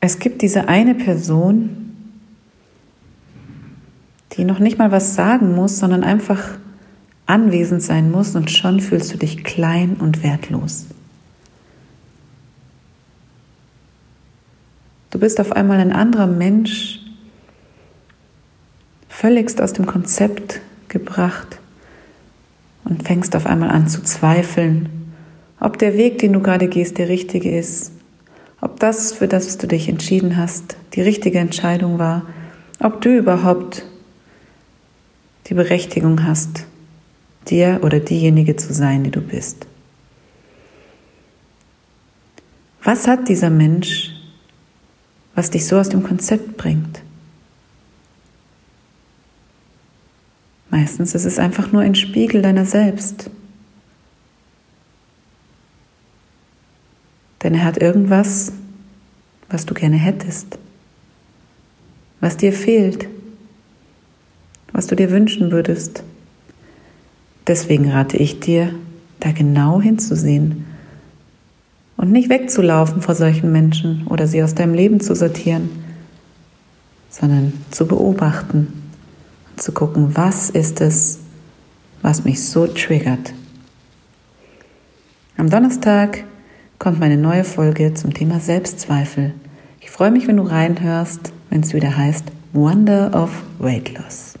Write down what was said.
Es gibt diese eine Person, die noch nicht mal was sagen muss, sondern einfach anwesend sein muss und schon fühlst du dich klein und wertlos. Du bist auf einmal ein anderer Mensch, völligst aus dem Konzept gebracht und fängst auf einmal an zu zweifeln, ob der Weg, den du gerade gehst, der richtige ist, ob das, für das du dich entschieden hast, die richtige Entscheidung war, ob du überhaupt die Berechtigung hast, der oder diejenige zu sein, die du bist. Was hat dieser Mensch, was dich so aus dem Konzept bringt? Meistens ist es einfach nur ein Spiegel deiner selbst. Denn er hat irgendwas, was du gerne hättest, was dir fehlt, was du dir wünschen würdest. Deswegen rate ich dir, da genau hinzusehen und nicht wegzulaufen vor solchen Menschen oder sie aus deinem Leben zu sortieren, sondern zu beobachten und zu gucken, was ist es, was mich so triggert. Am Donnerstag kommt meine neue Folge zum Thema Selbstzweifel. Ich freue mich, wenn du reinhörst, wenn es wieder heißt Wonder of Weight Loss.